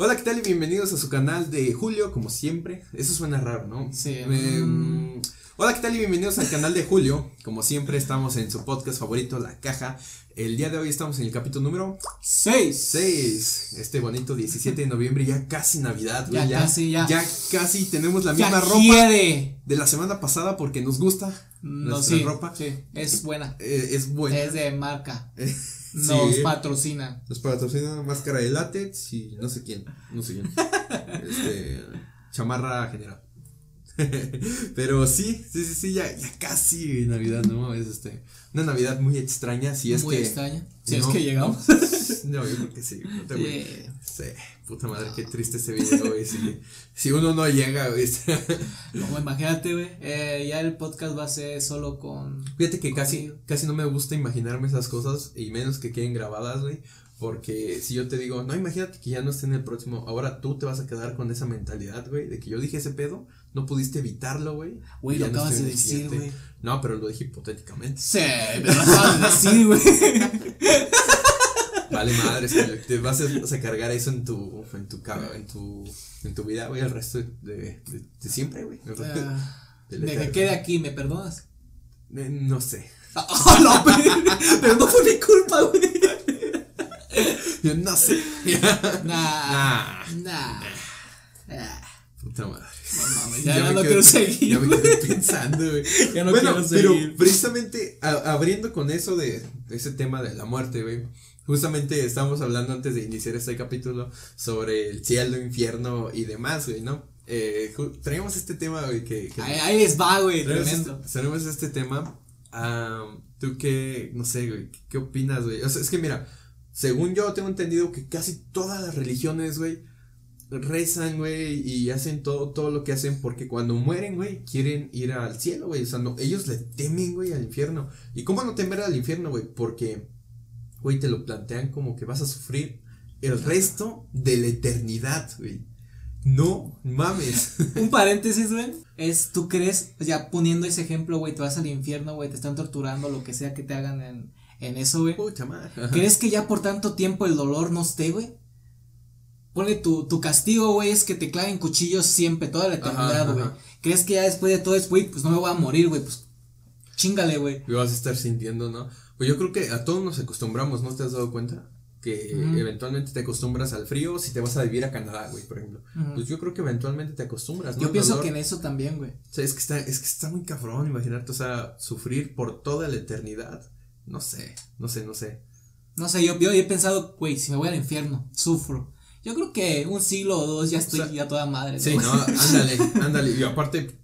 Hola, ¿qué tal? Y bienvenidos a su canal de Julio, como siempre. Eso suena raro, ¿no? Sí. Em, hola, ¿qué tal? Y bienvenidos al canal de Julio. Como siempre, estamos en su podcast favorito, La Caja. El día de hoy estamos en el capítulo número 6. 6. Este bonito 17 de noviembre, ya casi Navidad, güey. Ya casi, ya. Ya casi tenemos la misma ropa quiere. de la semana pasada porque nos gusta No, nuestra sí, ropa. sí, es buena. Eh, es buena. Es de marca. Nos sí. patrocina. Nos patrocina máscara de látex y no sé quién, no sé quién. Este, chamarra general. Pero sí, sí, sí, sí, ya, ya casi Navidad, ¿no? Es este, una Navidad muy extraña, si es Muy que. extraña. Si no. es que llegamos. No, yo creo que sí. puta, güey. Sí. Sí, puta madre, qué triste ese video, güey. Si, si uno no llega, güey. No, imagínate, güey. eh, ya el podcast va a ser solo con. Fíjate que casi, casi no me gusta imaginarme esas cosas y menos que queden grabadas, güey. Porque si yo te digo, no, imagínate que ya no esté en el próximo, ahora tú te vas a quedar con esa mentalidad, güey, de que yo dije ese pedo, no pudiste evitarlo, güey. Güey, lo no acabas de decir, güey. No, pero lo dije hipotéticamente. Sí, pero lo acabas de decir, güey. Vale, madre, que te vas a, cargar eso en tu, en tu, en tu, en tu vida, güey, el resto de, de, de siempre, güey. de que eterno. quede aquí, ¿me perdonas? Eh, No sé. Ah, no, pero, pero no fue mi culpa, güey. Yo no sé. Nah. Nah. Ah, Puta madre. No mames, ya, me no quedé- quiero seguir. Ya me quedé pensando, güey. Ya no bueno, quiero pero seguir. precisamente a- abriendo con eso de ese tema de la muerte, güey. Justamente estábamos hablando antes de iniciar este capítulo sobre el cielo, infierno y demás, güey, ¿no? Eh, traíamos este tema, güey, que, que- Ahí, ahí les va, güey, traemos, tremendo. este, traemos este tema. ah, Tú qué, no sé, güey, ¿qué, qué opinas, güey? O sea, es que mira, según yo tengo entendido que casi todas las religiones, güey, rezan, güey, y hacen todo, todo lo que hacen porque cuando mueren, güey, quieren ir al cielo, güey. O sea, no, ellos le temen, güey, al infierno. ¿Y cómo no temer al infierno, güey? Porque, güey, te lo plantean como que vas a sufrir el resto de la eternidad, güey. No mames. Un paréntesis, güey. Es, tú crees, pues ya poniendo ese ejemplo, güey, te vas al infierno, güey, te están torturando, lo que sea que te hagan en, en eso, güey. Pucha madre. ¿Crees que ya por tanto tiempo el dolor no esté, güey? Ponle tu, tu castigo, güey, es que te claven cuchillos siempre, toda la eternidad, güey. ¿Crees que ya después de todo eso, güey, pues no me voy a morir, güey? Pues chingale, güey. Y vas a estar sintiendo, ¿no? Pues yo creo que a todos nos acostumbramos, ¿no te has dado cuenta? Que eventualmente te acostumbras al frío si te vas a vivir a Canadá, güey, por ejemplo. Pues yo creo que eventualmente te acostumbras, ¿no? Yo pienso dolor. que en eso también, güey. O sea, es que está, es que está muy cabrón imaginarte, o sea, sufrir por toda la eternidad. No sé, no sé, no sé. No sé, yo, yo he pensado, güey, si me voy al infierno, sufro. Yo creo que un siglo o dos ya estoy sea, ya toda madre. Sí, no, ándale, ándale. Y aparte,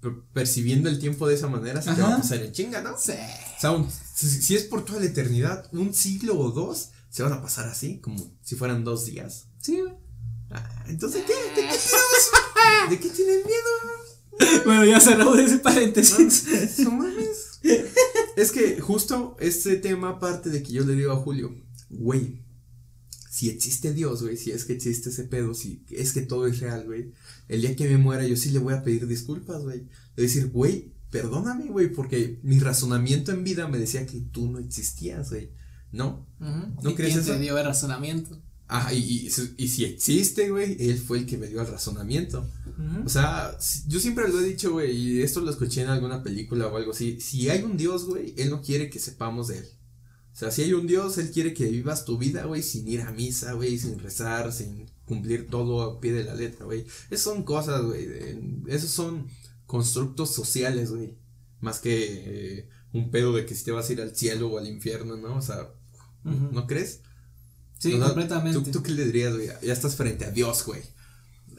per- percibiendo el tiempo de esa manera, se te va a Ajá. pasar en chinga, ¿no? Sí. O sea, un- si, si es por toda la eternidad, un siglo o dos, se van a pasar así, como si fueran dos días. Sí, güey. Ah, entonces, ¿qué? ¿De qué? ¿De qué tienen miedo? Bueno, ya cerramos ese paréntesis. No mames. Es que justo este tema parte de que yo le digo a Julio, güey, si existe Dios, güey, si es que existe ese pedo, si es que todo es real, güey, el día que me muera yo sí le voy a pedir disculpas, güey. Le voy a decir, güey, perdóname, güey, porque mi razonamiento en vida me decía que tú no existías, güey. ¿No? ¿No ¿Y crees quién eso? te dio el razonamiento? Ah, y, y, y si existe, güey, él fue el que me dio el razonamiento. O sea, yo siempre lo he dicho, güey, y esto lo escuché en alguna película o algo así. Si hay un Dios, güey, Él no quiere que sepamos de Él. O sea, si hay un Dios, Él quiere que vivas tu vida, güey, sin ir a misa, güey, sin rezar, sin cumplir todo a pie de la letra, güey. Esas son cosas, güey, esos son constructos sociales, güey. Más que eh, un pedo de que si te vas a ir al cielo o al infierno, ¿no? O sea. ¿no crees? Sí, completamente. ¿tú, ¿Tú qué le dirías, güey? Ya estás frente a Dios, güey.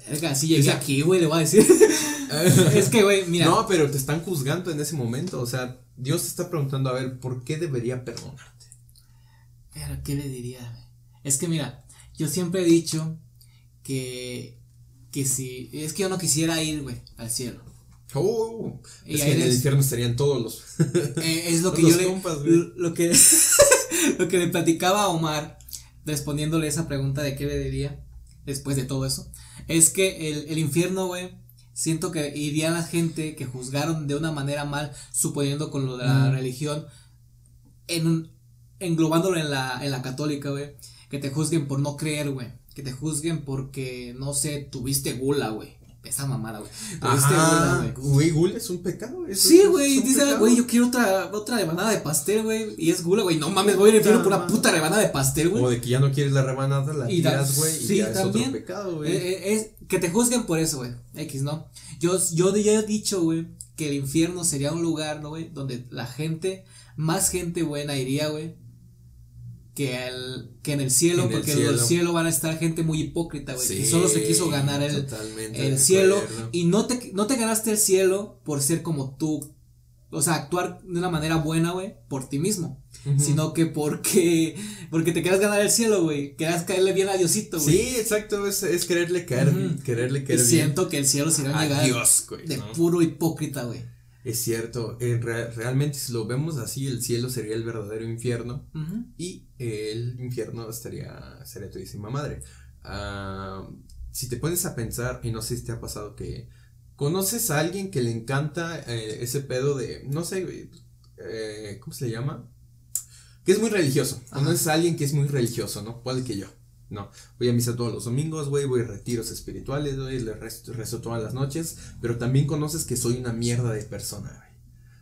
Verga, si llegué O sea- aquí, güey, le voy a decir. es que, güey, mira. No, pero te están juzgando en ese momento. O sea, Dios te está preguntando, a ver, ¿por qué debería perdonarte? Pero, ¿qué le diría? güey? Es que, mira, yo siempre he dicho que. Que si. Es que yo no quisiera ir, güey, al cielo. Oh, Y es ahí que en el infierno estarían todos los. Eh, es lo que yo le, compas, güey. lo que lo que le platicaba a Omar respondiéndole esa pregunta de qué le diría después de todo eso es que el, el infierno güey siento que iría la gente que juzgaron de una manera mal suponiendo con lo de la Mm. religión en un englobándolo en la en la católica güey que te juzguen por no creer güey que te juzguen porque, no sé, tuviste gula, güey. Esa mamada, güey. Gula, Ajá, güey. güey, gula es un pecado. eso Sí, es- güey, es dice, güey, yo quiero otra, otra rebanada de pastel, güey, y es gula, güey, no mames, voy a ir al infierno por una Puta rebanada de pastel, güey. O de que ya no quieres la rebanada, la Y tiras, güey, y sí, es también. otro pecado, güey. Eh, eh, es que te juzguen por eso, güey. X, ¿no? Yo, yo ya he dicho, güey, que el infierno sería un lugar, ¿no, güey? Donde la gente, más gente buena iría, güey. Que, el, que en el cielo, En el porque en el cielo. van a estar gente muy hipócrita, güey. que Sí, solo se quiso ganar el, el cielo. acuerdo. Y no te, no te ganaste el cielo por ser como tú. O sea, actuar de una manera buena, güey, por ti mismo. Sino que porque, porque te quieras ganar el cielo, güey. Quieras caerle bien a Diosito, güey. Sí, exacto, es, es quererle caer, Ujú. quererle Y bien. siento que el cielo se va a llegar Adiós, güey. de ¿no? puro hipócrita, güey. Es cierto, en re- realmente si lo vemos así, el cielo sería el verdadero infierno y el infierno estaría, sería tu madre. Si te pones a pensar, y no sé si te ha pasado que conoces a alguien que le encanta eh, ese pedo de, no sé, eh, ¿cómo se le llama? Que es muy religioso. Conoces a alguien que es muy religioso, ¿no? Puede que yo. No, voy a misa todos los domingos, güey, voy a retiros espirituales, güey, le rezo, rezo todas las noches, pero también conoces que soy una mierda de persona, güey.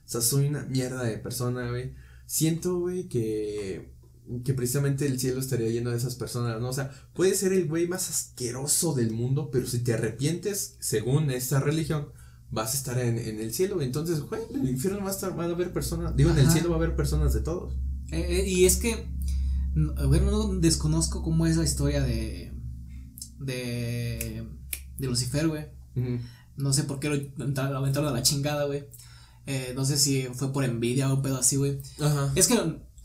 O sea, soy una mierda de persona, güey. Siento, güey, que que precisamente el cielo estaría lleno de esas personas, ¿no? O sea, puede ser el güey más asqueroso del mundo, pero si te arrepientes, según esta religión, vas a estar en, en el cielo. Entonces, güey, en el infierno va a estar, van a haber personas, digo, en el cielo va a haber personas de todos. Eh, eh, y es que, bueno, no desconozco cómo es la historia de, de, de Lucifer, güey. Ujú. No sé por qué lo aventaron a la chingada, güey. Eh, no sé si fue por envidia o un pedo así, güey. Ajá. Es que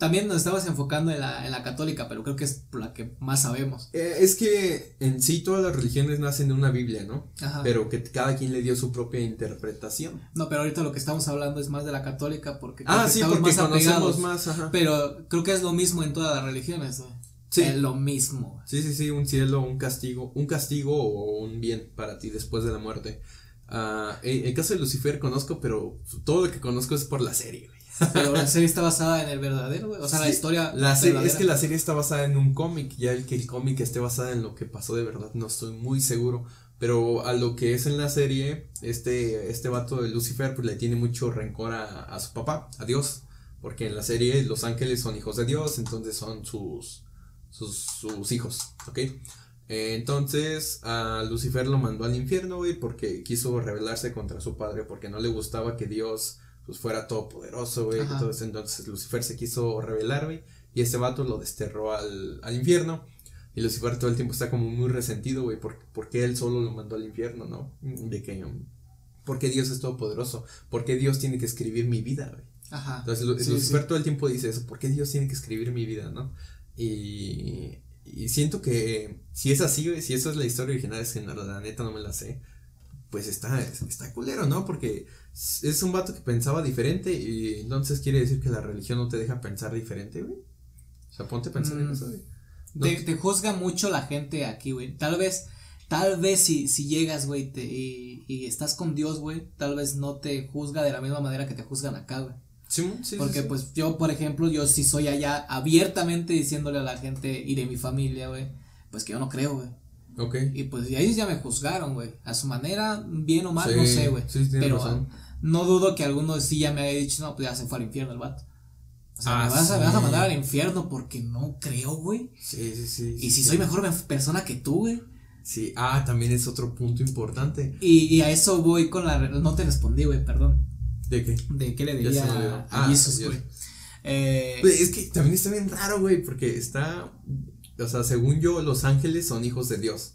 también nos estabas enfocando en la, en la católica, pero creo que es la que más sabemos. Eh, es que en sí todas las religiones nacen de una Biblia, ¿no? Ajá. Pero que cada quien le dio su propia interpretación. no, pero ahorita lo que estamos hablando es más de la católica porque Ah, sí, estamos porque más apegados. más, ajá. Pero creo que es lo mismo en todas las religiones, güey. Sí. Es lo mismo. Sí, sí, sí, un cielo, un castigo, un castigo o un bien para ti después de la muerte. Ah, en el caso de Lucifer conozco, pero todo lo que conozco es por la serie, güey. Pero la serie está basada en el verdadero, güey. O sea, la historia. La serie, es que la serie está basada en un cómic, ya el que el cómic esté basada en lo que pasó de verdad, no estoy muy seguro. Pero a lo que es en la serie, este, este vato de Lucifer, pues le tiene mucho rencor a, a su papá, a Dios. Porque en la serie los ángeles son hijos de Dios, entonces son sus, sus, sus hijos, ¿ok? Entonces a Lucifer lo mandó al infierno, güey, porque quiso rebelarse contra su padre, porque no le gustaba que Dios pues fuera todopoderoso, güey. Entonces, entonces Lucifer se quiso rebelar, güey, y este vato lo desterró al, al infierno. Y Lucifer todo el tiempo está como muy resentido, güey, por- porque él solo lo mandó al infierno, ¿no? De que, um, porque Dios es todopoderoso, porque Dios tiene que escribir mi vida, güey. Ajá. Entonces Sí, Lucifer sí. todo el tiempo dice eso, ¿por qué Dios tiene que escribir mi vida, no? Y, y siento que si es así, güey, si esa es la historia original, es que la neta no me la sé, pues está, está culero, ¿no? Porque es un vato que pensaba diferente y entonces quiere decir que la religión no te deja pensar diferente, güey. O sea, ponte a pensar en Mm. eso, güey. No Te, te- te juzga mucho la gente aquí, güey. Tal vez, tal vez si, si llegas, güey, te- y, y estás con Dios, güey, tal vez no te juzga de la misma manera que te juzgan acá, güey. Sí, sí, Porque sí, sí. pues yo, por ejemplo, yo sí soy allá abiertamente diciéndole a la gente y de mi familia, güey, pues que yo no creo, güey. Ok. Y pues y ellos ya me juzgaron, güey. A su manera, bien o mal, no sé, güey. Pero razón. ah, no dudo que alguno sí ya me haya dicho, no, pues ya se fue al infierno el vato. O sea, Ah, me, vas a, me vas a mandar al infierno porque no creo, güey. Sí, sí, sí. Y si sí. soy mejor me- persona que tú, güey. Sí, ah, también es otro punto importante. Y, y a eso voy con la. No te respondí, güey, perdón. ¿De qué? ¿De qué le diría a Ah, Jesus, güey? Eh, Pues, es que también está bien raro, güey, porque está, o sea, según yo, los ángeles son hijos de Dios.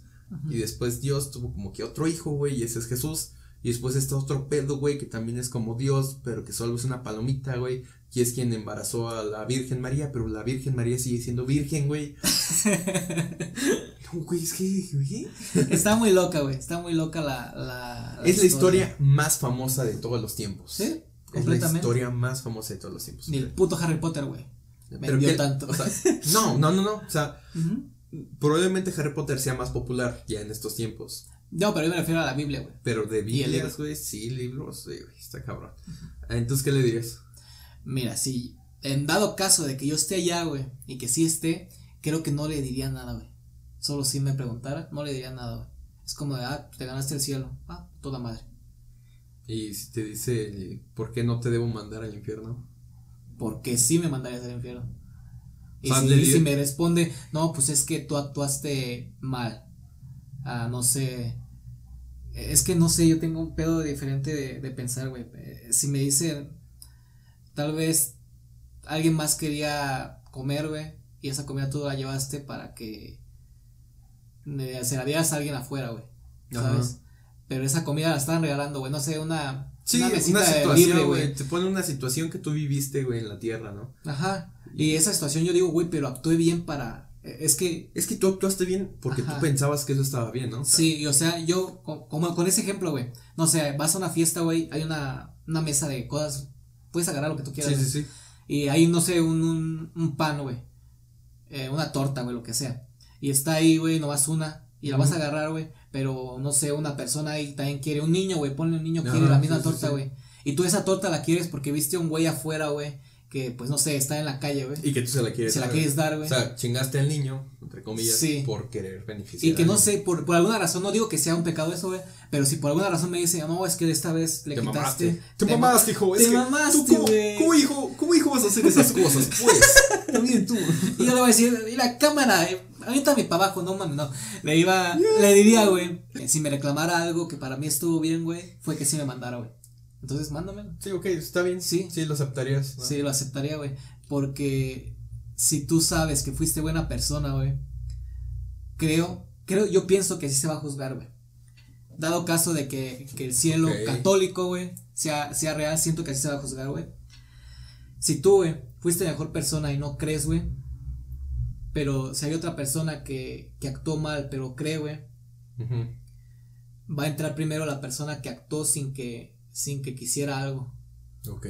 Y después Dios tuvo como que otro hijo, güey, y ese es Jesús. Y después está otro pedo, güey, que también es como Dios, pero que solo es una palomita, güey. Y es quien embarazó a la Virgen María, pero la Virgen María sigue siendo virgen, güey. No, güey, es que, güey. está muy loca, güey. Está muy loca la. la, Es la historia más famosa de todos los tiempos. Sí, Es la completamente. historia más famosa de todos los tiempos. Ni el puto Harry Potter, güey. Vendió que- tanto. o sea, no, no, no, no. O sea, probablemente Harry Potter sea más popular ya en estos tiempos. No, pero yo me refiero a la Biblia, güey. Pero de. Biblias, güey, sí, libros, sí, güey, está cabrón. Entonces, ¿qué le dirías? Mira, si en dado caso de que yo esté allá, güey, y que sí esté, creo que no le diría nada, güey. Solo si me preguntara, no le diría nada, güey. Es como de, ah, te ganaste el cielo. Ah, toda madre. Y si te dice, ¿por qué no te debo mandar al infierno? Porque sí me mandarías al infierno. Y si, y si me responde, no, pues es que tú actuaste mal. Ah, no sé. Es que no sé, yo tengo un pedo diferente de, de pensar, güey. Eh, Si me dicen, tal vez alguien más quería comer, güey, y esa comida tú la llevaste para que se la dieras a alguien afuera, güey. ¿Sabes? Ajá. Pero esa comida la estaban regalando, güey. No sé, una, Sí, una una, mesita situación, libre, güey. güey. Te pone una situación que tú viviste, güey, en la tierra, ¿no? Ajá. Y esa situación yo digo, güey, pero actué bien para. Es que. Es que tú actuaste bien porque Ajá. tú pensabas que eso estaba bien, ¿no? O sea, Sí, o sea, yo, co- como con ese ejemplo, güey. No sé, vas a una fiesta, güey, hay una, una mesa de cosas. Puedes agarrar lo que tú quieras. Sí, sí, sí. Y hay, no sé, un, un, un pan, güey. eh, una torta, güey, lo que sea. Y está ahí, güey, nomás una. Y la vas a agarrar, güey. Pero, no sé, una persona ahí también quiere. Un niño, güey, ponle un niño, quiere la misma sí, torta, sí. güey. Y tú esa torta la quieres porque viste a un güey afuera, güey. Que, pues, no sé, está en la calle, güey. Y que tú se la quieres Se la dar, quieres güey. dar, güey. O sea, chingaste al niño, entre comillas, Sí. por querer beneficiar. Y que no sé, por, por alguna razón, no digo que sea un pecado eso, güey, pero si por alguna razón me dice, no, es que esta vez le Te quitaste. mamaste. Te ma- mamaste, hijo. te es que mamaste, tú como hijo, como hijo vas a hacer esas cosas, pues. También tú. Y yo le voy a decir, y la cámara, eh, ahorita mi para abajo, no mames, no. Le iba, le diría, güey, si me reclamara algo que para mí estuvo bien, güey, fue que sí me mandara, güey. Entonces, mándame. Sí, ok, está bien. Sí. Sí, lo aceptarías. ¿no? Sí, lo aceptaría, güey. Porque si tú sabes que fuiste buena persona, güey, creo, creo, yo pienso que sí se va a juzgar, güey. Dado caso de que, que el cielo católico, güey, sea, sea real, siento que así se va a juzgar, güey. Si tú, güey, fuiste mejor persona y no crees, güey, pero si hay otra persona que, que actuó mal, pero cree, güey, va a entrar primero la persona que actuó sin que, sin que quisiera algo. Ok.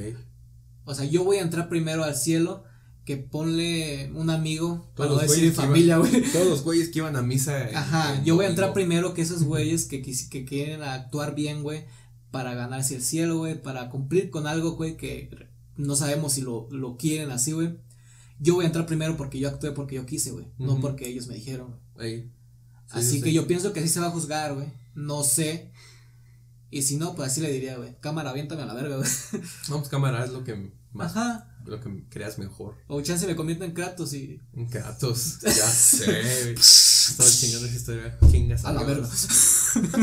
O sea, yo voy a entrar primero al cielo que ponle un amigo, para no decir familia, güey. Todos los güeyes que iban a misa. Ajá, yo voy a entrar primero que esos güeyes que, que quieren actuar bien, güey, para ganarse el cielo, güey, para cumplir con algo, güey, que no sabemos si lo, lo quieren así, güey. Yo voy a entrar primero porque yo actué porque yo quise, güey, no porque ellos me dijeron. Sí, así sí, que sí. yo pienso que así se va a juzgar, güey. No sé. Y si no, pues así le diría, güey. Cámara, aviéntame a la verga, güey. Vamos, cámara, es lo que más. Ajá. Lo que creas mejor. O chance me convierto en Kratos y. Un Kratos. Ya sé, güey. Estaba chingando esa historia. Chingas A la Dios. verga.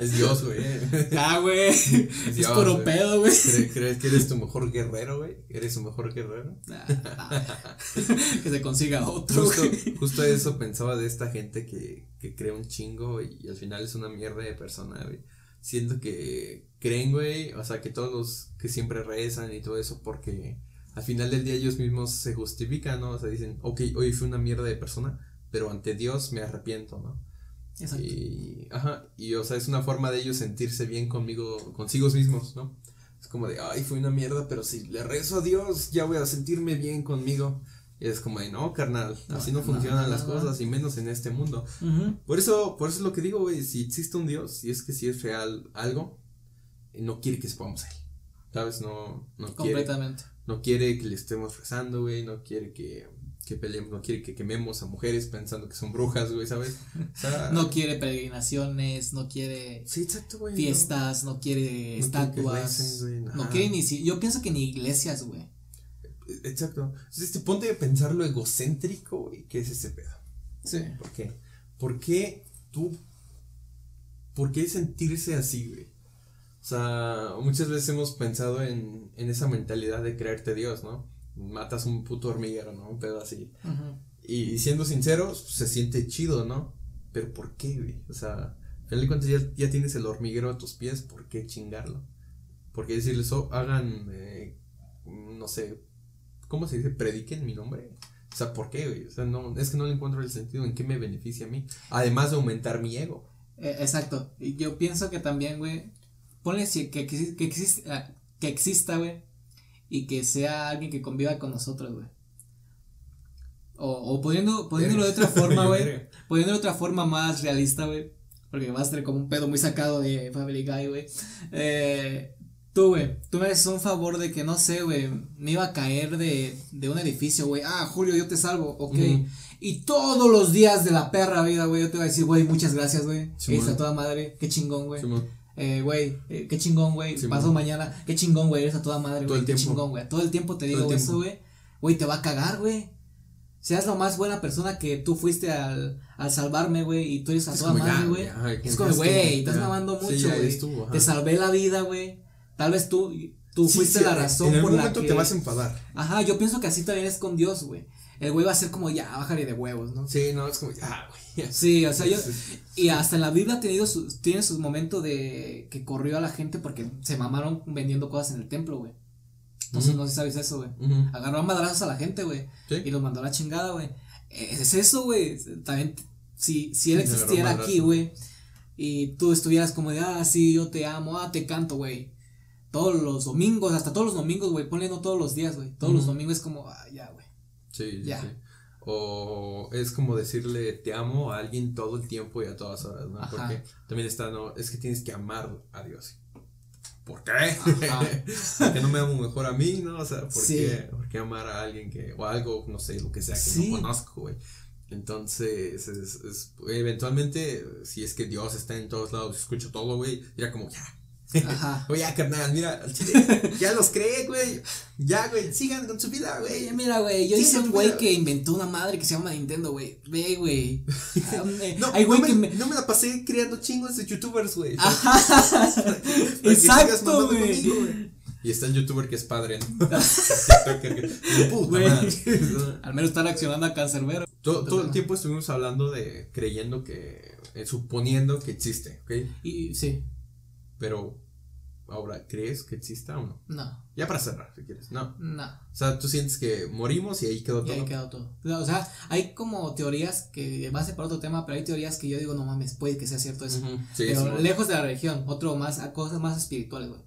Es Dios, güey. Ah, güey. Es Dios, puro güey. pedo, güey. ¿Cre- ¿Crees que eres tu mejor guerrero, güey? ¿Eres tu mejor guerrero? Nah, nah. que se consiga otro, Justo, güey. justo eso pensaba de esta gente que, que cree un chingo y, al final es una mierda de persona, güey. Siento que creen, güey, o sea, que todos los que siempre rezan y todo eso porque al final del día ellos mismos se justifican, ¿no? O sea, dicen, ok, hoy fui una mierda de persona, pero ante Dios me arrepiento, ¿no? Exacto. Y, ajá, y o sea, es una forma de ellos sentirse bien conmigo, consigo mismos, ¿no? Es como de, ay, fui una mierda, pero si le rezo a Dios, ya voy a sentirme bien conmigo. Y es como de, no, carnal, así no, No, funcionan no, las no. cosas, y menos en este mundo. Por eso, por eso es lo que digo, güey, si existe un Dios, si es que si es real algo, eh, no quiere que sepamos a él. ¿Sabes? No, no quiere, Completamente. no quiere que le estemos rezando, güey, no quiere que, que peleemos, no quiere que quememos a mujeres pensando que son brujas, güey, ¿sabes? O sea, No quiere peregrinaciones, no quiere Sí, exacto, güey. no. fiestas, no quiere quiere estatuas. güey, no quiere ni si, yo pienso que ni iglesias, güey. Exacto. Entonces, te ponte a pensar lo egocéntrico, güey, que es ese pedo. Sí. ¿Por qué? ¿Por qué tú? ¿Por qué sentirse así, güey? O sea, muchas veces hemos pensado en, en esa mentalidad de creerte Dios, ¿no? Matas un puto hormiguero, ¿no? Un pedo así. Y siendo sinceros, se siente chido, ¿no? Pero ¿por qué, güey? O sea, al final de cuentas ya, ya tienes el hormiguero a tus pies, ¿por qué chingarlo? ¿Por qué decirles, oh, hagan, eh, no sé, ¿cómo se dice? Prediquen mi nombre. O sea, ¿por qué, güey? O sea, no, es que no le encuentro el sentido en qué me beneficia a mí. Además de aumentar mi ego. Eh, exacto. Y yo pienso que también, güey, ponle si que, que, que, existe, ah, que exista, güey, y que sea alguien que conviva con nosotros, güey. O, o poniendo, poniéndolo de otra forma, güey. Poniéndolo de otra forma más realista, güey. Porque va a ser como un pedo muy sacado de Family Guy, güey. Eh, Tú, güey, tú me haces un favor de que, no sé, güey, me iba a caer de, de un edificio, güey. Ah, Julio, yo te salvo, ok. Y todos los días de la perra vida, güey, yo te voy a decir, güey, muchas gracias, güey. Sí, Está toda madre, qué chingón, güey. Simón. Eh, güey, eh, qué chingón, güey. Sí, Paso mañana, qué chingón, güey, eres a toda madre, güey. Qué tiempo. chingón, güey. Todo el tiempo te digo eso, güey. Güey, te va a cagar, güey. Seas la más buena persona que tú fuiste al, al salvarme, güey, y tú eres a Es toda madre, güey. Es como, güey, estás mamando Sí, mucho, güey. te salvé la vida, güey. Tal vez tú, tú Sí, fuiste sí, la razón En por algún la momento que. te vas a enfadar. Ajá, yo pienso que así también es con Dios, güey. El güey va a ser como, ya, bájale de huevos, ¿no? Sí, no, es como, ah, güey. ya. Sí, o sea, yo. Y hasta en la Biblia ha tenido sus, tiene sus momentos de que corrió a la gente porque se mamaron vendiendo cosas en el templo, güey. Ujú. no sé si sabes eso, güey. Ujú. Agarró a madrazos a la gente, güey. Sí. Y los mandó a la chingada, güey. Es eso, güey. También, si, si él existiera aquí, güey, y tú estuvieras como de, ah, sí, yo te amo, ah, te canto, güey. Todos los domingos, hasta todos los domingos, güey, ponle no todos los días, güey. Todos los domingos es como, ah, ya, güey. Sí, sí, Ya. sí. O es como decirle te amo a alguien todo el tiempo y a todas horas, ¿no? Ajá. Porque también está, no, es que tienes que amar a Dios. ¿Por qué? Porque no me amo mejor a mí, ¿no? O sea, ¿por, Sí. qué, por qué amar a alguien que, o algo, no sé, lo que sea que Sí. no conozco, güey? Entonces, es, es- eventualmente, si es que Dios está en todos lados, escucho todo, güey, dirá como, ya. Ajá. Oye, ya, carnal, mira, ya los cree, güey. Ya, güey, sigan con su vida, güey. Mira, güey, yo hice un güey que inventó una madre que se llama Nintendo, güey. Ve, güey. Ah, No, güey no, que me, me. no me la pasé creando chingos de youtubers, güey. Ajá. Para que sigas Exacto, güey. Y está el youtuber que es padre, ¿no? Puta madre. Al menos está reaccionando a Cancerbero. todo, todo el tiempo estuvimos hablando de creyendo que, eh, suponiendo que existe, ¿ok? Y sí, Pero, ahora, ¿crees que exista o no? no, Ya para cerrar, si quieres. No. no. O sea, tú sientes que morimos y ahí quedó Y todo. ahí quedó todo. O sea, hay como teorías que va a ser para otro tema, pero hay teorías que yo digo, no mames, puede que sea cierto eso. Sí, pero sí, lejos de la religión, otro más, a cosas más espirituales, güey.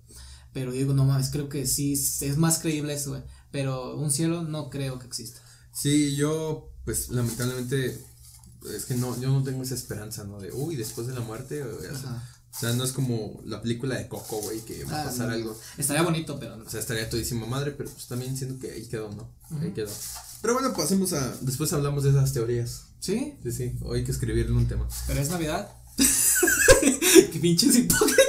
Pero digo, no mames, creo que sí, es más creíble eso, güey. Pero un cielo no creo que exista. Sí, yo, pues lamentablemente, es que no, yo no tengo esa esperanza, ¿no? De, uy, después de la muerte, o, sea. O sea, no es como la película de Coco, güey, que va a Ah, pasar no. algo. Estaría bonito, pero no. O sea, estaría todísima madre, pero pues también siento que ahí quedó, ¿no? Ahí quedó. Pero bueno, pasemos a, después hablamos de esas teorías. ¿Sí? Sí, sí, hoy hay que escribirle un tema. Pero es Navidad. Qué pinches hipócritas.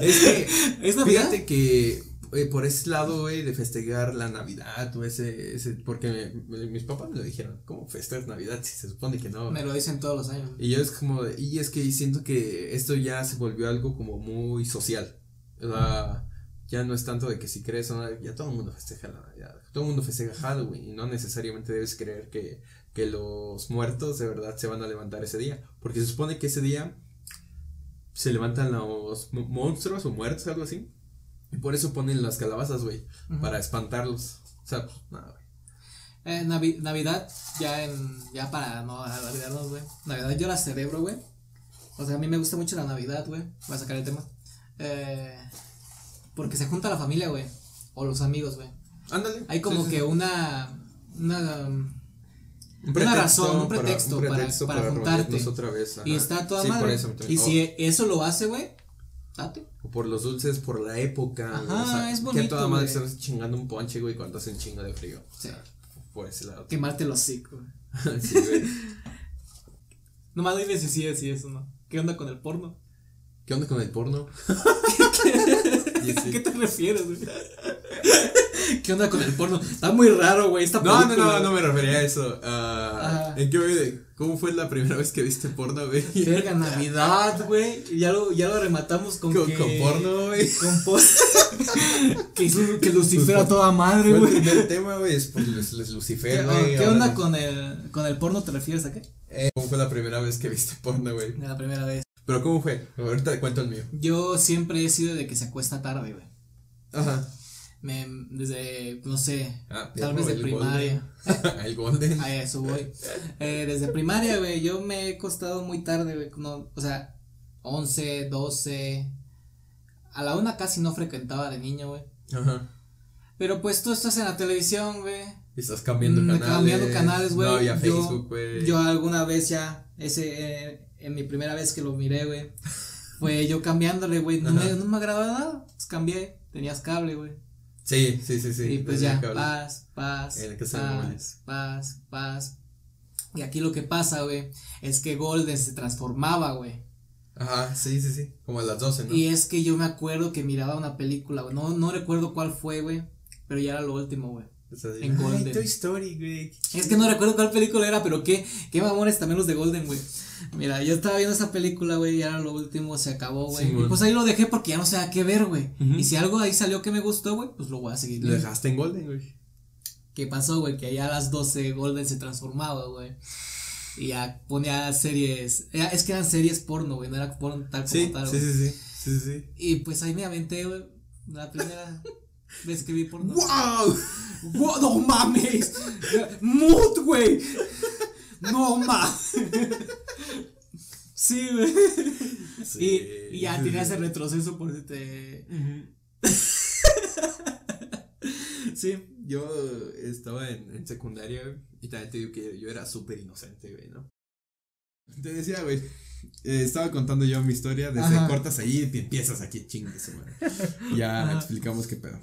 Es que, ¿Es Navidad? fíjate que eh, por ese lado, güey, de festejar la Navidad o ese, ese, porque me- me- mis papás me lo dijeron, ¿cómo festejas Navidad si se supone que no? Me lo dicen todos los años. Y yo es como, de- y es que siento que esto ya se volvió algo como muy social. O sea, ya no es tanto de que si crees o no, ya todo el mundo festeja la Navidad. Todo el mundo festeja Halloween y no necesariamente debes creer que, que los muertos de verdad se van a levantar ese día. Porque se supone que ese día se levantan los mo- monstruos o muertos, algo así. Y por eso ponen las calabazas, güey, para espantarlos. O sea, pues nada, güey. Eh, Navi- Navidad, ya en. Ya para no olvidarnos, güey. Navidad yo la celebro, güey. O sea, a mí me gusta mucho la Navidad, güey. Voy a sacar el tema. Eh, porque se junta la familia, güey. O los amigos, güey. Ándale. Hay como Sí, que sí. una. Una. Un una razón, un para- pretexto para- juntarte. otra vez. y está toda Sí, madre. eso. Y si eso lo hace, güey. Date. o por los dulces, por la época. Ajá, o sea, es Que a bonito, toda madre estás chingando un ponche, güey, cuando hace un chingo de frío. Sí. Por ese lado. Quemarte los hocico, sí, güey. Nomás dime si sí es y eso, ¿no? ¿Qué onda con el porno? ¿Qué onda con el porno? Y ¿A sí. qué te refieres, güey? ¿Qué onda con el porno? Está muy raro, güey, esta No, no, película. no, no me refería a eso. ¿En qué, güey? ¿Cómo fue la primera vez que viste porno, güey? Verga, Navidad, güey. Ya lo, ya lo rematamos con, Con, que... con porno, güey. Con porno. que, que Lucifer a toda madre, Fue el güey. primer tema, güey, es por Lu- ¿Qué, Lucifer, güey. ¿qué ahora onda con el, con el porno? ¿Te refieres a qué? Eh, ¿Cómo fue la primera vez que viste porno, güey? La primera vez. Pero ¿cómo fue? Ahorita te cuento el mío. Yo siempre he sido de que se acuesta tarde, güey. Ajá. Me, desde, no sé, Ah, tal vez de primaria. Golden. el Golden. A eso voy. Eh, desde primaria, güey, yo me he costado muy tarde, güey. no, o sea, 11, 12. A la una casi no frecuentaba de niño, güey. Ajá. Pero pues tú estás en la televisión, güey. Estás cambiando Mm, canales. cambiando canales, güey. No había Yo- Facebook, güey. Yo alguna vez ya, ese, eh, en mi primera vez que lo miré, güey. fue yo cambiándole, güey. No no me agradaba nada. Pues cambié. Tenías cable, güey. Sí, sí, sí, sí. y pues ya, paz, paz, En Golden. paz, paz, paz. Y aquí lo que pasa, güey, es que Golden se transformaba, güey. Ajá, sí, sí, sí. Como a las 12, ¿no? Y es que yo me acuerdo que miraba una película, güey. No, no recuerdo cuál fue, güey. Pero ya era lo último, güey. O sea, en ay, Golden. Toy Story, güey. Es que no recuerdo cuál película era, pero qué, qué mamones también los de Golden, güey. Mira, yo estaba viendo esa película, güey, y era lo último, se acabó, güey. Sí, y güey. pues ahí lo dejé porque ya no sé a qué ver, güey. Y si algo ahí salió que me gustó, güey, pues lo voy a seguir Lo dejaste en Golden, güey. ¿Qué pasó, güey? Que allá a las 12 Golden se transformaba, güey. Y ya ponía series. era- es que eran series porno, güey. No era porno tal como Sí, tal, sí, güey. sí, sí. Sí, sí. Y pues ahí me aventé, güey. La primera vez que vi porno. ¡Wow! ¡Wow! ¡No mames! ¡Mood, güey! ¡No mames! Sí, güey. Y, y ya tenía ese retroceso por si te. Sí, yo estaba en, en secundaria, y también te digo que yo era súper inocente, güey, ¿no? Te decía, güey, eh, estaba contando yo mi historia, desde Ajá. cortas ahí y empiezas aquí, chingues, güey. Ya Ajá. explicamos qué pedo.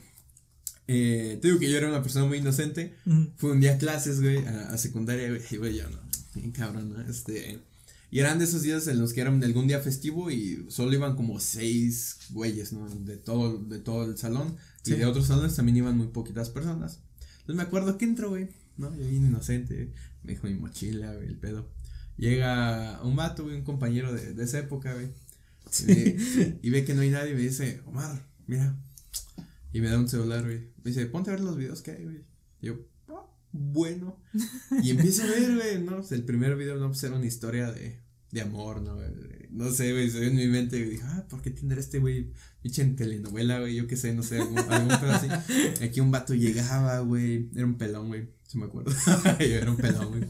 Eh, te digo que yo era una persona muy inocente, fue un día a clases, güey, a, a secundaria, güey, y güey, yo no, bien cabrón, ¿no? Este, y eran de esos días en los que eran algún día festivo y solo iban como seis güeyes, ¿no? De todo, de todo el salón, y Sí. de otros salones también iban muy poquitas personas. Entonces me acuerdo que entro, güey, ¿no? Yo bien inocente, me dijo mi mochila, güey, el pedo. Llega un vato, güey, un compañero de, de esa época, güey. Y, ve- y ve que no hay nadie y me dice, Omar, mira. Y me da un celular, güey. Me dice, ponte a ver los videos que hay, güey. Y yo, "Ah, bueno. Y empiezo a ver, güey, ¿no? Pues el primer video, no, pues era una historia de, de amor, ¿no? No sé, güey, se en mi mente, y dije, ah, ¿por qué tendrá este güey? Pinche en telenovela, güey, yo qué sé, no sé, algún, algún pedo así. Aquí un vato llegaba, güey, era un pelón, güey, se me acuerdo. era un pelón, güey.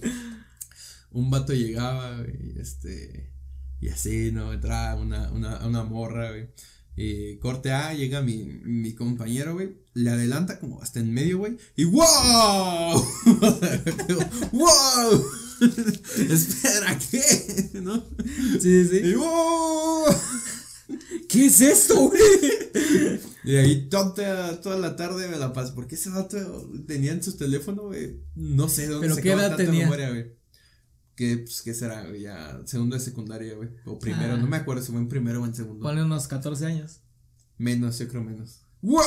Un vato llegaba, güey, este, y así, ¿no? Entraba una, una, una morra, güey. Y corte A, llega mi, mi compañero, güey, le adelanta como hasta en medio, güey, y ¡wow! ¡Wow! Espera, ¿qué? ¿No? Sí, sí. Y ¡wow! ¿Qué es esto, güey? Y ahí toda, toda la tarde me la pasé. Porque ese vato tenía en su teléfono, güey. No sé dónde ¿Pero se qué edad tenía? memoria, güey. Que, pues, ¿qué será? Ya, segundo de secundaria, güey. O primero, Ah. no me acuerdo si fue en primero o en segundo. Ponle unos 14 años. Menos, yo creo menos. ¡Wow!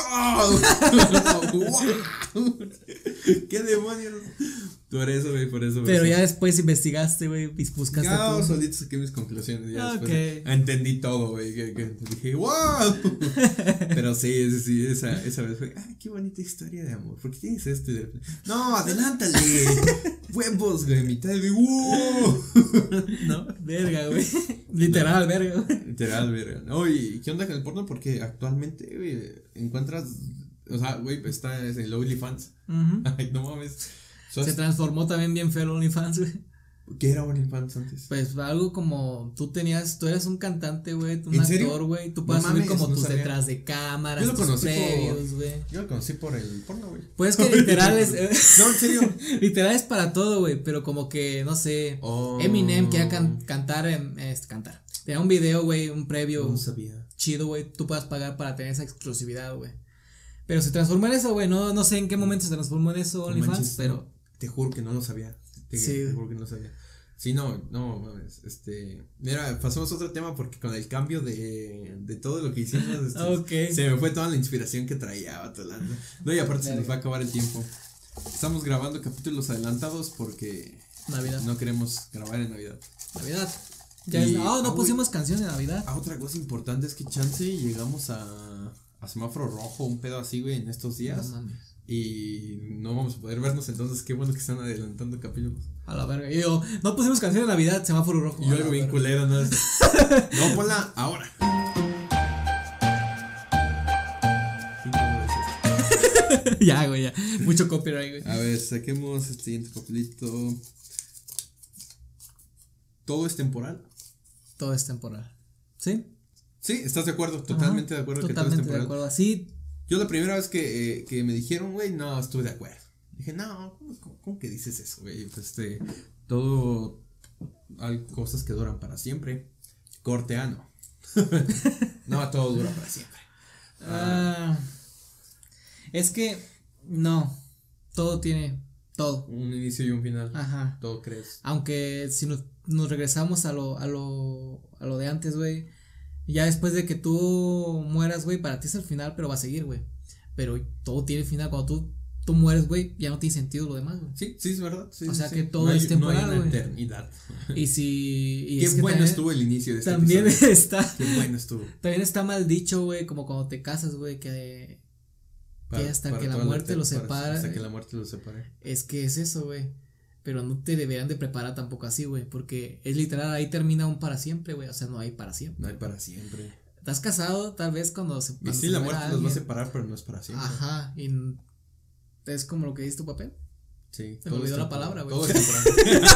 ¡Wow! ¿Qué demonios? Por eso, güey, por eso. Pero por ya eso. después investigaste, güey, y buscaste Ya tú. solito saqué mis conclusiones. Ya Ok. después entendí todo, güey. Que, que dije, ¡wow! Pero sí, sí, sí, esa, esa vez fue, ¡ay, qué bonita historia de amor! ¿Por qué tienes esto? ¡no, adelántale! ¡Huevos, güey! Mitad de, ¡wow! ¿No? Verga, güey. Literal, verga, güey. Literal, verga. No, ¿y qué onda con el porno? Porque actualmente, güey, encuentras, o sea, güey, está en el OnlyFans. Ujú. Ay, no mames. Se ¿Sos- transformó también bien feo el OnlyFans, güey. ¿Qué era OnlyFans antes? Pues algo como tú tenías, tú eres un cantante, güey, tú un actor, güey, tú No puedes subir mames, como no tus sabía. detrás de cámaras, Yo lo tus previos, güey. Yo lo conocí por el porno, güey. Pues que literal es, eh, No, en serio. literal es para todo, güey, pero como que, no sé, Oh. Eminem quería can- cantar, en, este, cantar, tenía un video, güey, un previo No sabía. chido, güey, tú puedas pagar para tener esa exclusividad, güey. Pero se transformó en eso, güey, no, no sé en qué momento se transformó en eso No OnlyFans, pero... te juro que no lo sabía. Te, Sí. te juro que no lo sabía. Sí, no, no, mames, este, mira, pasamos a otro tema porque con el cambio de, de todo lo que hicimos, este, se me fue toda la inspiración que traía, No, y aparte se nos va a acabar el tiempo. Estamos grabando capítulos adelantados porque Navidad. no queremos grabar en Navidad. Navidad. Ya Y- ah, ah, no güey. pusimos canción de Navidad. Ah, otra cosa importante es que chance llegamos a, a semáforo rojo, un pedo así, güey, en estos días. No mames. Y no vamos a poder vernos, entonces qué bueno que están adelantando capítulos. A la verga. Y yo, no pusimos canción de Navidad, semáforo rojo. Y yo algo bien culero, ¿no? no, ponla ahora. Ya, güey, ya. Mucho copyright, güey. A ver, saquemos el siguiente papelito. ¿Todo es temporal? Todo es temporal. ¿Sí? Sí, ¿estás de acuerdo? Totalmente de acuerdo que todo es Totalmente de temporal. acuerdo. Así, Yo la primera vez que, eh, que me dijeron, güey, no, estuve de acuerdo. Dije, no, ¿cómo, cómo- cómo que dices eso, güey? Pues este, todo, hay cosas que duran para siempre. Corte A, no. todo dura para siempre. Ah, es que no, todo tiene todo. Un inicio y un final. Ajá. Todo crees. Aunque si nos, nos regresamos a lo, a lo, a lo de antes, güey, ya después de que tú mueras, güey, para ti es el final, pero va a seguir, güey. Pero todo tiene final. Cuando tú, tú mueres, güey, ya no tiene sentido lo demás, güey. Sí, sí, es verdad. Sí, O sea sí. que todo No hay- es temporal, No hay una eternidad. Y si. Y Qué es que bueno también, estuvo el inicio de este También episodio. está. Qué bueno estuvo. También está mal dicho, güey, como cuando te casas, güey, que Para- hasta que la muerte los para- separa, Hasta que la muerte los separe. es que es eso, güey. Pero no te deberían de preparar tampoco así, güey, porque es literal, ahí termina un para siempre, güey, o sea, no hay para siempre. No hay para siempre. ¿Estás casado tal vez cuando se Y cuando sí, se la muerte los va a separar, pero no es para siempre. Ajá, y es como lo que dice tu papel. Sí. Se me olvidó la palabra, güey. Todo es temporal.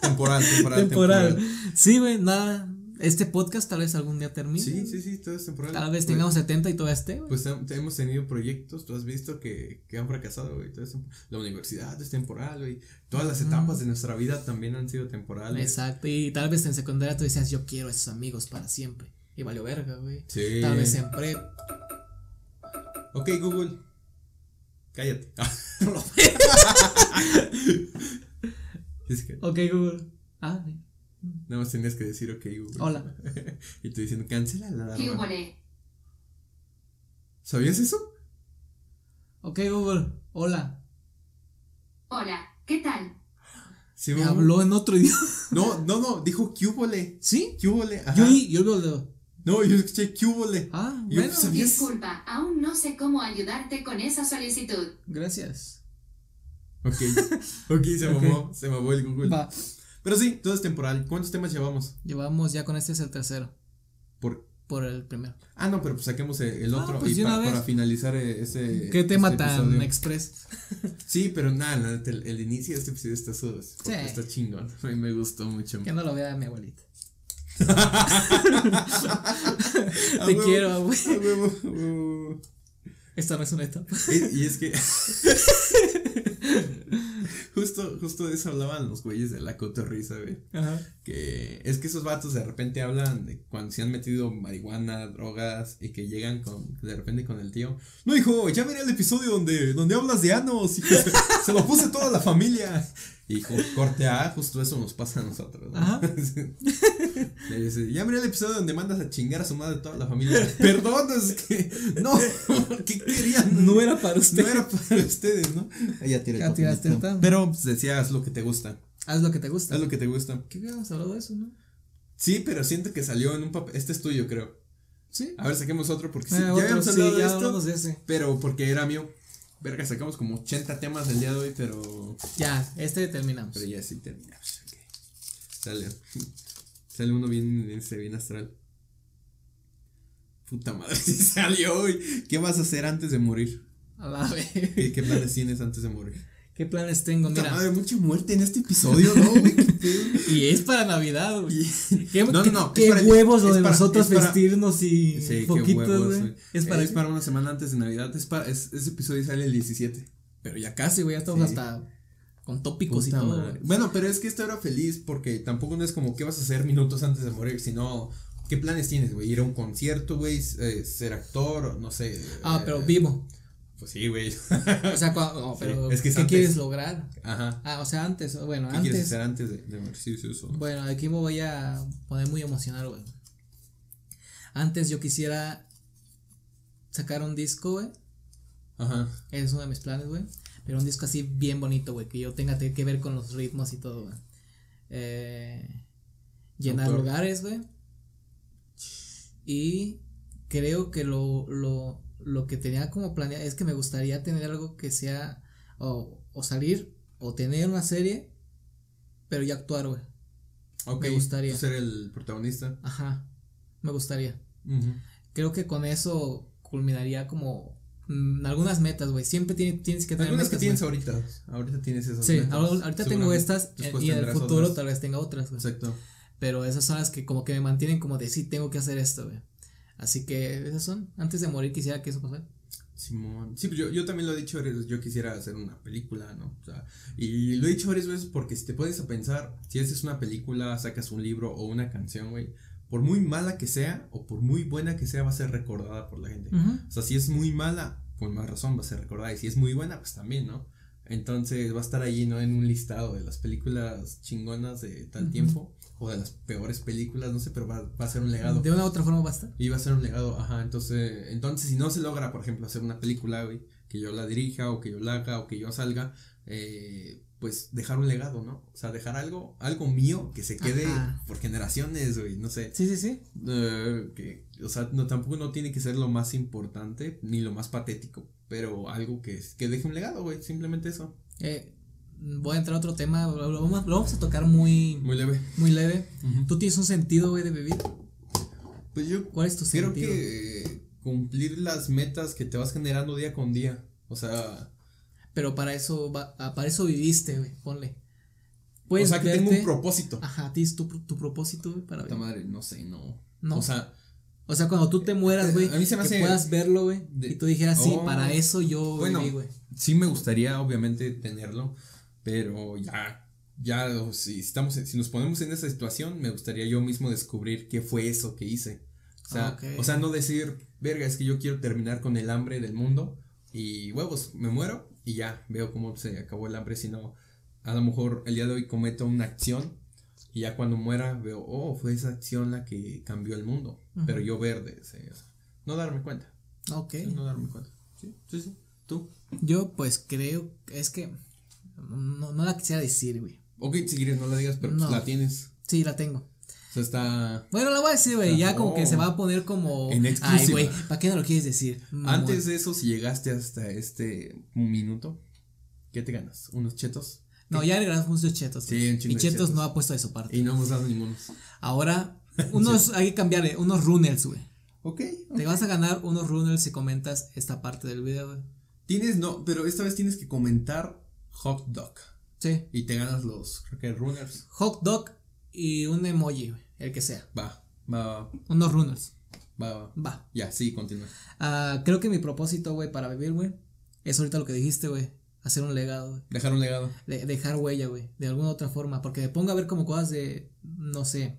temporal, temporal, Temporal. temporal. Sí, güey, nada. Este podcast tal vez algún día termine. Sí, sí, sí, todo es temporal. Tal vez Pues- tengamos 70 y todavía esté, güey. Pues hem- hemos tenido proyectos, tú has visto que, que han fracasado, güey. todo. La universidad es temporal, güey. Todas las etapas de nuestra vida también han sido temporales. Exacto, y tal vez en secundaria tú decías, yo quiero a esos amigos para siempre. Y valió verga, güey. Sí. Tal vez en prep. Ok, Google. Cállate. Ok, Google. Ah, sí. Nada más tenías que decir ok, Google. Hola. y tú diciendo, cancela la ¿Qué alarma. hubole? ¿Sabías eso? Ok, Google. Hola. Hola, ¿qué tal? Sí, Me habló en otro idioma. No, no, no, dijo cúbole. ¿Sí? Cúbole. Ajá. Yo, y- yo lo. No, yo escuché cúbole. Ah, Yo bueno. sabía- ¿Sabías? Disculpa, aún no sé cómo ayudarte con esa solicitud. Gracias. Ok. Ok, se Ok. mamó, se mamó el Google. Va. Pero sí, todo es temporal. ¿Cuántos temas llevamos? Llevamos ya con este es el tercero. Por... Por el primero. Ah, no, pero pues saquemos el, el Ah, otro pues y pa- para finalizar eh, ese. ¿Qué tema este tan episodio. express? Sí, pero nada, el, el inicio de este episodio está, su- está chingón. Me gustó mucho. Que no lo vea mi abuelita. Te huevo, quiero, güey. a huevo, huevo. Esta no es una etapa. Y es que. justo, justo de eso hablaban los güeyes de la cotorriza, güey. Ajá. Que es que esos vatos de repente hablan de cuando se han metido marihuana, drogas y que llegan con de repente con el tío. No, hijo, ya miré el episodio donde, donde hablas de anos y que se, se lo puse toda la familia. Y corte A, justo eso nos pasa a nosotros. ¿no? Ajá. Le dice, ya miré el episodio donde mandas a chingar a su madre toda la familia. Perdón, es que no, ¿qué querían? No era para usted. No era para ustedes, ¿no? Ya tiré Ya tiraste papelito. el tan. Pero pues, decía, haz lo que te gusta. Haz lo que te gusta. Haz lo que te gusta. ¿Qué habíamos hablado de eso, no? Sí, pero siento que salió en un papel. Este es tuyo, creo. Sí. A ver, saquemos otro porque sí, Ah, ya otro, habíamos sí, hablado de ya esto. hablamos de ese. Pero porque era mío. Verga, sacamos como 80 temas el día de hoy, pero. Ya, este terminamos. Pero ya sí terminamos. ok. Sale. Sale uno bien, bien, bien astral. Puta madre, sí salió hoy. ¿Qué vas a hacer antes de morir? A la vez. ¿Qué, qué planes tienes antes de morir? ¿Qué planes tengo? Puta Mira. madre, mucha muerte en este episodio, ¿no? Y es para Navidad, güey. ¿Qué, No, no, no, qué huevos lo de para- nosotros para- vestirnos y Sí, poquitos, güey. güey. Es para es para una semana antes de Navidad. Es para, es, ese episodio sale el 17. Pero ya casi, güey, ya estamos Sí. hasta con tópicos Puta y todo. madre. Bueno, pero es que esta era feliz porque tampoco no es como qué vas a hacer minutos antes de morir, sino qué planes tienes, güey. Ir a un concierto, güey, eh, ser actor, no sé. Ah, eh, pero vivo. Pues sí, güey. O sea, Sí, es que es ¿qué antes. quieres lograr? Ajá. Ah, o sea, antes, bueno, ¿Qué quieres antes. hacer antes de, de morir? Eso. Bueno, aquí me voy a poner muy emocional, güey. Antes yo quisiera sacar un disco, güey. Ajá. Es uno de mis planes, güey. Pero un disco así bien bonito, güey. Que yo tenga te- que ver con los ritmos y todo, güey. Eh, llenar Autor. lugares, güey. Y creo que lo, lo, lo que tenía como planeado es que me gustaría tener algo que sea. O, o salir, o tener una serie, pero ya actuar, güey. Ok. Me gustaría. Ser el protagonista. Ajá. Me gustaría. Creo que con eso culminaría como. Mm, algunas metas, güey. Siempre tiene- tienes que tener Algunas que metas, tienes güey. ahorita. Ahorita tienes esas. Sí, metas. ahorita tengo estas eh, y en el futuro otras. tal vez tenga otras, güey. Exacto. Pero esas son las que como que me mantienen como de sí, tengo que hacer esto, güey. Así que esas son. Antes de morir quisiera que eso pasara. Simón. Sí, pues yo, yo también lo he dicho yo quisiera hacer una película, ¿no? O sea, y lo he dicho varias veces porque si te pones a pensar, si haces una película, sacas un libro o una canción, güey, por muy mala que sea o por muy buena que sea, va a ser recordada por la gente. O sea, si es muy mala, por más razón va a ser recordada. Y si es muy buena, pues también, ¿no? Entonces va a estar allí, ¿no? En un listado de las películas chingonas de tal tiempo. O de las peores películas, no sé, pero va, va a ser un legado. De una u otra forma basta. Y va a ser un legado, ajá. Entonces, entonces si no se logra, por ejemplo, hacer una película, güey, que yo la dirija, o que yo la haga, o que yo salga, eh, pues dejar un legado, ¿no? O sea, dejar algo, algo mío que se quede Ajá. por generaciones, güey, no sé. Sí, sí, sí. Eh, que, o sea, no, tampoco no tiene que ser lo más importante, ni lo más patético, pero algo que, que deje un legado, güey, simplemente eso. Eh, voy a entrar a otro tema. Lo, lo vamos, lo vamos a tocar muy, Muy leve. muy leve. ¿Tú tienes un sentido, güey, de vivir? Pues yo ¿Cuál es tu creo sentido? que eh, cumplir las metas que te vas generando día con día, o sea, Pero para eso, va, ah, para eso viviste, güey. Ponle. Puedes o sea, que tengo un propósito. Ajá, tienes tu, tu propósito, güey, para madre, no sé, no. No. O sea, O sea, cuando tú te mueras, güey, A mí se me que hace- puedas verlo, güey, y tú dijeras, sí, Oh. para eso yo Bueno. viví, güey. sí me gustaría obviamente tenerlo, pero ya, ya, si estamos, si nos ponemos en esa situación, me gustaría yo mismo descubrir qué fue eso que hice. O sea, o sea, no decir, verga, es que yo quiero terminar con el hambre del mundo y huevos, me muero y ya, veo cómo se acabó el hambre, sino a lo mejor el día de hoy cometo una acción y ya cuando muera veo, oh, fue esa acción la que cambió el mundo, pero yo verde, sí, o sea, no darme cuenta, Ok. no darme cuenta, sí, sí, sí, tú. Yo, pues, creo, es que no, no la quisiera decir, güey. Ok, si quieres no la digas, pero pues No. la tienes. Sí, la tengo. Sea, está. Bueno, la voy a decir, güey, ya como que Oh. se va a poner como... En Ay, güey, ¿para qué no lo quieres decir? Antes de eso, si llegaste hasta este minuto, ¿qué te ganas? ¿Unos chetos? No, ya le grabamos muchos chetos. Sí, un chingo Y chetos, chetos. no ha puesto de su parte. Y no hemos dado ninguno. Ahora, unos, hay que cambiarle, unos runners, güey. Ok. Te vas a ganar unos runners si comentas esta parte del video, güey. Tienes, no, pero esta vez tienes que comentar hot dog. Sí. Y te ganas los, creo que runners. Hot dog y un emoji, el que sea. Va, va, Unos runners. va, va. Va. Ya, sí, continúa. Ah, creo que mi propósito, güey, para vivir, güey, es ahorita lo que dijiste, güey. Hacer un legado, güey. Dejar un legado. de- dejar huella, güey, de alguna otra forma, porque me pongo a ver como cosas de, no sé,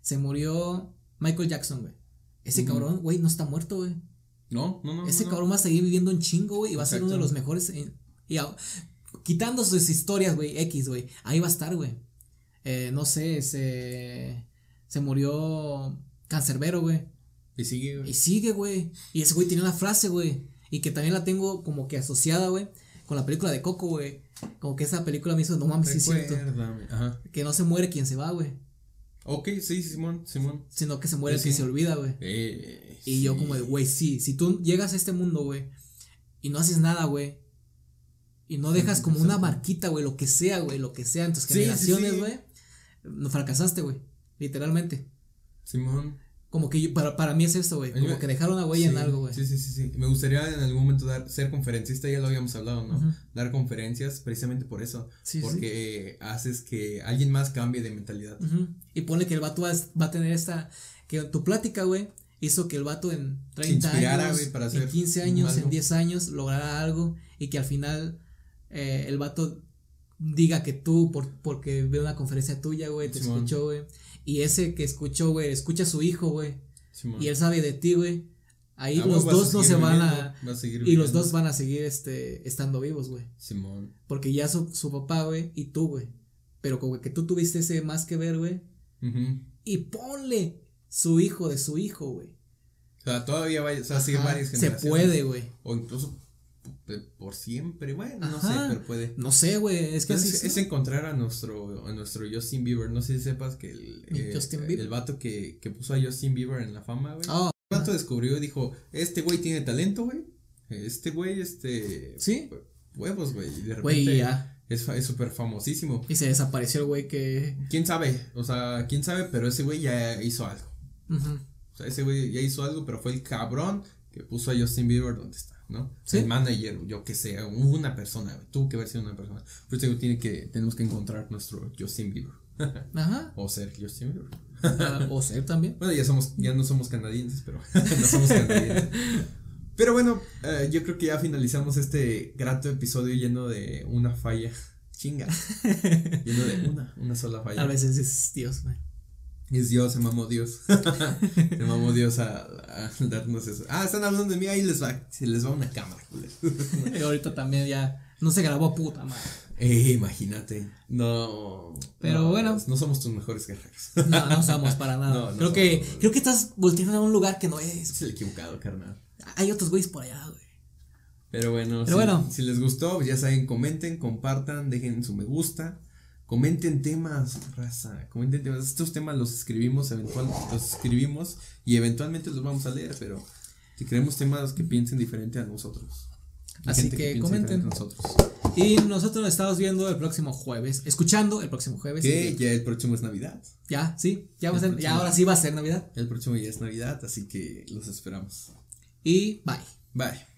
se murió Michael Jackson, güey. Ese cabrón, güey, no está muerto, güey. No, no, no. Ese no, no. cabrón va a seguir viviendo un chingo, güey, y va a ser uno de los mejores. en- y a- quitando sus historias, güey, X, güey, ahí va a estar, güey. Eh, no sé, se, se murió Cancerbero, güey. Y sigue, Y güey. sigue, güey. Y ese güey tiene una frase, güey. Y que también la tengo como que asociada, güey, con la película de Coco, güey. Como que esa película me hizo, no mames, sí es cierto. Ajá. Que no se muere quien se va, güey. Ok, sí, Simón, Simón. Sino que se muere el Sí, que sí. se olvida, güey. Eh, Y yo como de, güey, sí, si tú llegas a este mundo, güey, y no haces nada, güey, y no dejas como una marquita, güey, lo que sea, güey, lo que sea en tus Sí, generaciones, güey, no fracasaste, güey, literalmente. Simón. Como que yo, para, para mí es esto, güey, como me- que dejar una huella en algo, güey. Sí, sí, sí, sí. Me gustaría en algún momento dar, ser conferencista, ya lo habíamos hablado, ¿no? Dar conferencias precisamente por eso. Sí, sí. porque haces que alguien más cambie de mentalidad. Y ponle que el vato va, va a tener esta, que tu plática, güey, hizo que el vato en 30 inspirara, años, para en hacer 15 años, en 10 años, lograra algo y que al final eh, el vato diga que tú, por, porque ve una conferencia tuya, güey, te Simón. escuchó, güey, y ese que escuchó, güey, escucha a su hijo, güey, y él sabe de ti, güey, ahí Ah, los dos no se van viviendo, a... Y los dos van a seguir este, estando vivos, güey. Simón. Porque ya su, su papá, güey, y tú, güey. Pero como que tú tuviste ese más que ver, güey. Y ponle su hijo de su hijo, güey. O sea, todavía va o sea, sigue Ajá, varias Se generaciones. puede, güey. O incluso por siempre, bueno, no sé, pero puede. No sé, güey. Es que Es, así es encontrar a nuestro, a nuestro Justin Bieber. No sé si sepas que el, ¿Mi eh, Justin Bieber? el vato que, que puso a Justin Bieber en la fama, güey. Oh, El vato descubrió y dijo, este güey tiene talento, güey. Este güey, este... sí. Huevos, güey. Y de Güey, repente ya. es súper famosísimo. Y se desapareció el güey que. ¿Quién sabe? O sea, ¿quién sabe? Pero ese güey ya hizo algo. O sea, ese güey ya hizo algo, pero fue el cabrón que puso a Justin Bieber donde está, ¿no? Sí. El manager, yo que sé, una persona. Tuvo que haber sido una persona. Por eso tiene que, tenemos que encontrar nuestro Justin Bieber. Ajá. o ser Justin Bieber. Ah, o ser también. Bueno, ya somos, ya no somos canadienses, pero no somos canadienses. Pero bueno, eh, yo creo que ya finalizamos este grato episodio lleno de una falla. Chinga. lleno de una, una sola falla. A veces es Dios, güey. Es Dios, se mamó Dios. se mamó Dios a, a darnos eso. Ah, están hablando de mí, ahí les va, se les va una cámara. Y ahorita también ya no se grabó puta madre. eh, imagínate. No. Pero no, bueno. No somos tus mejores guerreros. No, no somos para nada. No, no creo que creo que estás volteando a un lugar que no es. es el equivocado, carnal. Hay otros güeyes por allá, güey. Pero bueno, Pero si, bueno. si les gustó, pues ya saben, comenten, compartan, dejen su me gusta. Comenten temas, raza. Comenten temas. Estos temas los escribimos, eventual, los escribimos y eventualmente los vamos a leer, pero si queremos temas que piensen diferente a nosotros. Así que piense comenten. nosotros. Y nosotros nos estamos viendo el próximo jueves, escuchando el próximo jueves. Que ya el próximo es Navidad. Ya, sí, ya va a ser, ya ahora sí va a ser Navidad. El próximo ya es Navidad, así que los esperamos. Y bye. Bye.